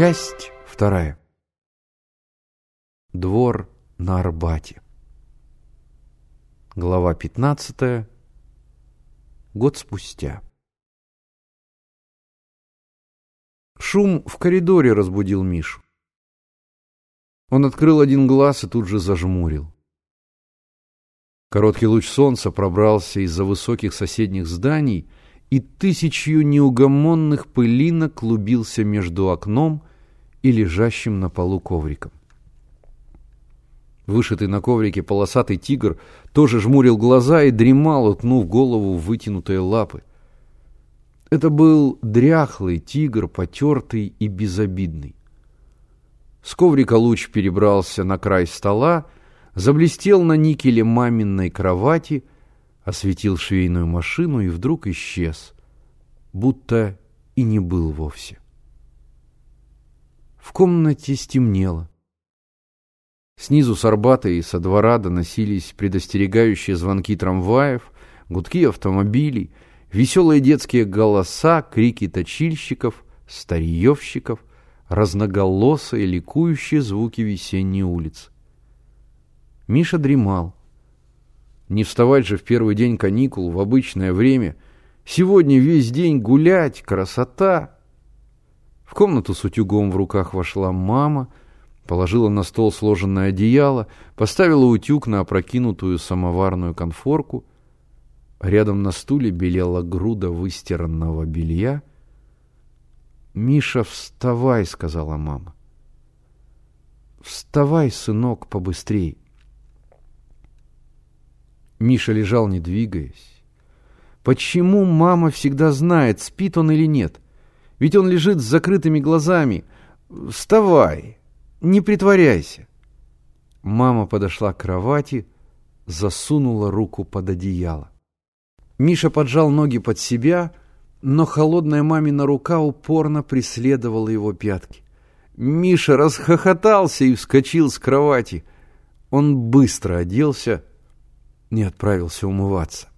Часть вторая. Двор на Арбате. Глава 15. Год спустя. Шум в коридоре разбудил Мишу. Он открыл один глаз и тут же зажмурил. Короткий луч солнца пробрался из-за высоких соседних зданий и тысячью неугомонных пылинок клубился между окном и лежащим на полу ковриком. Вышитый на коврике полосатый тигр тоже жмурил глаза и дремал, утнув голову в вытянутые лапы. Это был дряхлый тигр, потертый и безобидный. С коврика луч перебрался на край стола, заблестел на никеле маминой кровати, осветил швейную машину и вдруг исчез, будто и не был вовсе. В комнате стемнело. Снизу с Арбата и со двора доносились предостерегающие звонки трамваев, гудки автомобилей, веселые детские голоса, крики точильщиков, старьевщиков, разноголосые ликующие звуки весенней улицы. Миша дремал. Не вставать же в первый день каникул в обычное время. Сегодня весь день гулять, красота. В комнату с утюгом в руках вошла мама, положила на стол сложенное одеяло, поставила утюг на опрокинутую самоварную конфорку. Рядом на стуле белела груда выстиранного белья. «Миша, вставай!» — сказала мама. «Вставай, сынок, побыстрей!» Миша лежал, не двигаясь. Почему мама всегда знает, спит он или нет? Ведь он лежит с закрытыми глазами. Вставай, не притворяйся. Мама подошла к кровати, засунула руку под одеяло. Миша поджал ноги под себя, но холодная мамина рука упорно преследовала его пятки. Миша расхохотался и вскочил с кровати. Он быстро оделся, не отправился умываться.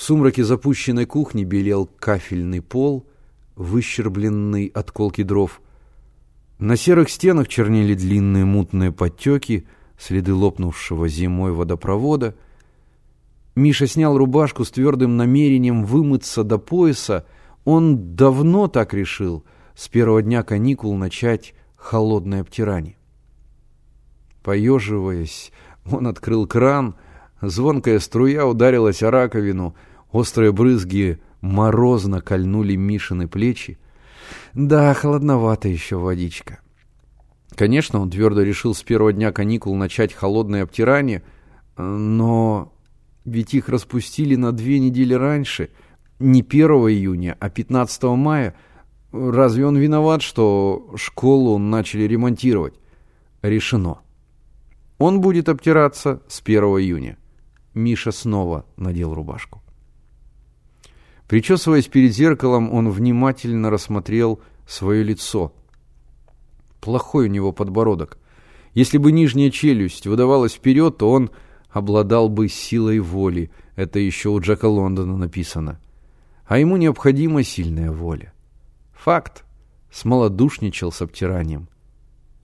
В сумраке запущенной кухни белел кафельный пол, выщербленный от колки дров. На серых стенах чернели длинные мутные подтеки, следы лопнувшего зимой водопровода. Миша снял рубашку с твердым намерением вымыться до пояса. Он давно так решил, с первого дня каникул начать холодное обтирание. Поеживаясь, он открыл кран, звонкая струя ударилась о раковину, острые брызги морозно кольнули Мишины плечи. Да, холодновато еще водичка. Конечно, он твердо решил с первого дня каникул начать холодное обтирание, но ведь их распустили на две недели раньше, не 1 июня, а 15 мая. Разве он виноват, что школу начали ремонтировать? Решено. Он будет обтираться с 1 июня. Миша снова надел рубашку. Причесываясь перед зеркалом, он внимательно рассмотрел свое лицо. Плохой у него подбородок. Если бы нижняя челюсть выдавалась вперед, то он обладал бы силой воли. Это еще у Джека Лондона написано. А ему необходима сильная воля. Факт. Смолодушничал с обтиранием.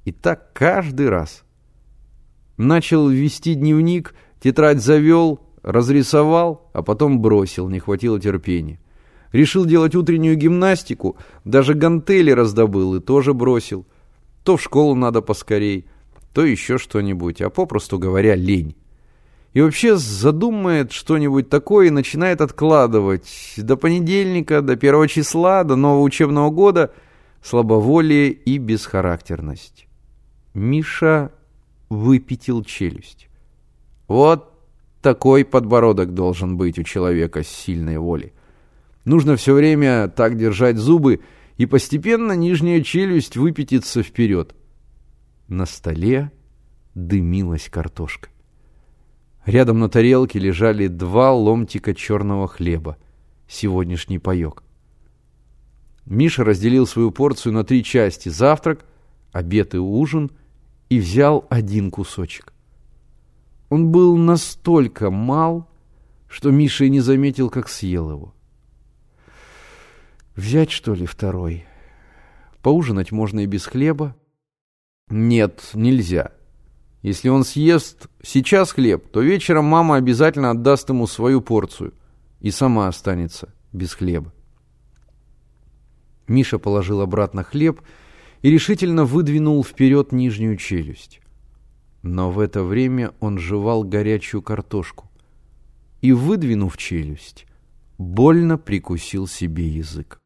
И так каждый раз. Начал вести дневник, тетрадь завел, разрисовал, а потом бросил, не хватило терпения. Решил делать утреннюю гимнастику, даже гантели раздобыл и тоже бросил. То в школу надо поскорей, то еще что-нибудь, а попросту говоря, лень. И вообще задумает что-нибудь такое и начинает откладывать до понедельника, до первого числа, до нового учебного года слабоволие и бесхарактерность. Миша выпятил челюсть. Вот такой подбородок должен быть у человека с сильной волей. Нужно все время так держать зубы, и постепенно нижняя челюсть выпятится вперед. На столе дымилась картошка. Рядом на тарелке лежали два ломтика черного хлеба, сегодняшний паек. Миша разделил свою порцию на три части – завтрак, обед и ужин – и взял один кусочек. Он был настолько мал, что Миша и не заметил, как съел его. Взять, что ли, второй? Поужинать можно и без хлеба. Нет, нельзя. Если он съест сейчас хлеб, то вечером мама обязательно отдаст ему свою порцию и сама останется без хлеба. Миша положил обратно хлеб и решительно выдвинул вперед нижнюю челюсть. Но в это время он жевал горячую картошку и, выдвинув челюсть, больно прикусил себе язык.